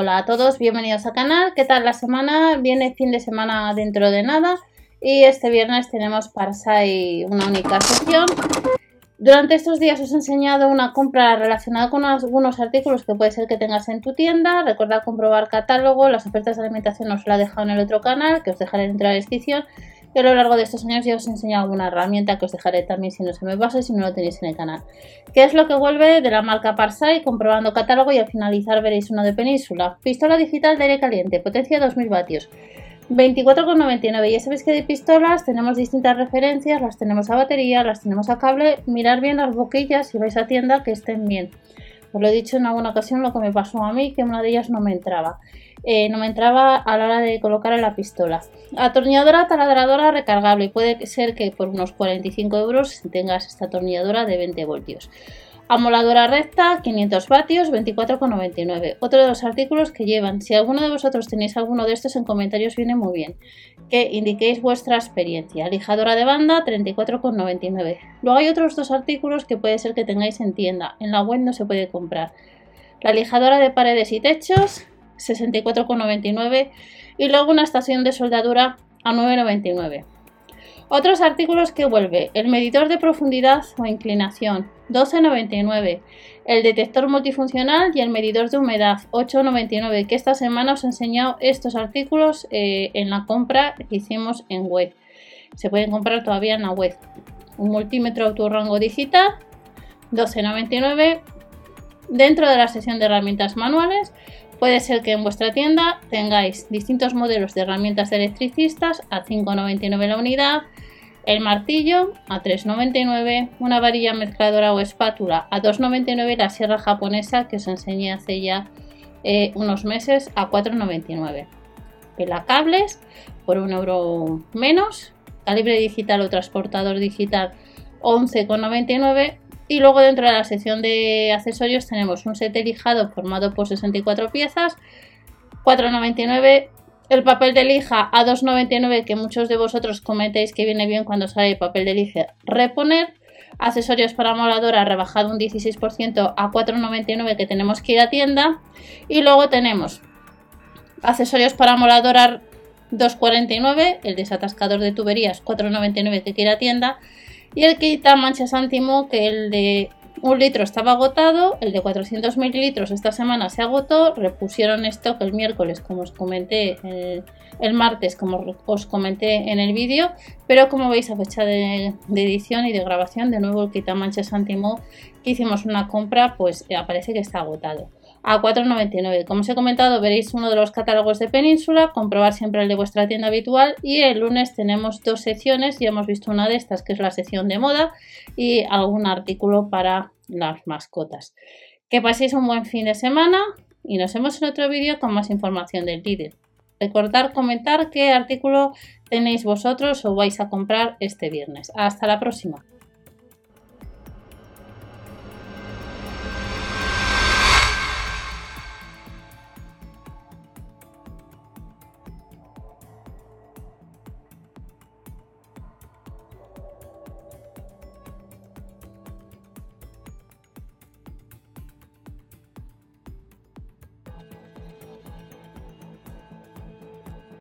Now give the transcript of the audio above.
Hola a todos, bienvenidos al canal. ¿Qué tal la semana? Viene fin de semana dentro de nada y este viernes tenemos para Sai una única sesión. Durante estos días os he enseñado una compra relacionada con algunos artículos que puede ser que tengas en tu tienda. Recuerda comprobar catálogo, las ofertas de alimentación os la he dejado en el otro canal que os dejaré dentro de la descripción. A lo largo de estos años ya os he enseñado alguna herramienta que os dejaré también si no se me pasa y si no lo tenéis en el canal. ¿Qué es lo que vuelve de la marca Parsai? Comprobando catálogo y al finalizar veréis uno de Península. Pistola digital de aire caliente, potencia 2000 vatios. 24,99 ya sabéis que de pistolas tenemos distintas referencias, las tenemos a batería, las tenemos a cable, mirar bien las boquillas si vais a tienda que estén bien. Os lo he dicho en alguna ocasión lo que me pasó a mí, que una de ellas no me entraba. Eh, no me entraba a la hora de colocar la pistola. Atornilladora taladradora recargable. Puede ser que por unos 45 euros tengas esta atornilladora de 20 voltios. Amoladora recta, 500 vatios, 24,99. Otro de los artículos que llevan. Si alguno de vosotros tenéis alguno de estos en comentarios viene muy bien. Que indiquéis vuestra experiencia. Lijadora de banda, 34,99. Luego hay otros dos artículos que puede ser que tengáis en tienda. En la web no se puede comprar. La lijadora de paredes y techos, 64,99. Y luego una estación de soldadura a 9,99. Otros artículos que vuelve, el medidor de profundidad o inclinación, 12,99. El detector multifuncional y el medidor de humedad, 8,99. Que esta semana os he enseñado estos artículos eh, en la compra que hicimos en web. Se pueden comprar todavía en la web. Un multímetro autorrango digital, 12,99. Dentro de la sección de herramientas manuales, Puede ser que en vuestra tienda tengáis distintos modelos de herramientas de electricistas a 5,99 la unidad, el martillo a 3,99, una varilla mezcladora o espátula a 2,99 la sierra japonesa que os enseñé hace ya eh, unos meses a 4,99. Pelacables por un euro menos, calibre digital o transportador digital 11,99 y luego dentro de la sección de accesorios tenemos un set lijado formado por 64 piezas, 4,99. El papel de lija a 2,99 que muchos de vosotros comentéis que viene bien cuando sale el papel de lija reponer. Accesorios para moladora rebajado un 16% a 4,99 que tenemos que ir a tienda. Y luego tenemos accesorios para moladora 2,49, el desatascador de tuberías 4,99 que quiere a tienda y el quita manchas antimo, que el de un litro estaba agotado, el de 400 mililitros esta semana se agotó, repusieron stock el miércoles, como os comenté, el, martes, como os comenté en el vídeo, pero como veis a fecha de, edición y de grabación, de nuevo el quita manchas antimo que hicimos una compra, pues aparece que está agotado a 4,99. Como os he comentado, veréis uno de los catálogos de Península, comprobar siempre el de vuestra tienda habitual y el lunes tenemos dos secciones, ya hemos visto una de estas que es la sección de moda y algún artículo para las mascotas. Que paséis un buen fin de semana y nos vemos en otro vídeo con más información del líder. Recordar comentar qué artículo tenéis vosotros o vais a comprar este viernes. Hasta la próxima.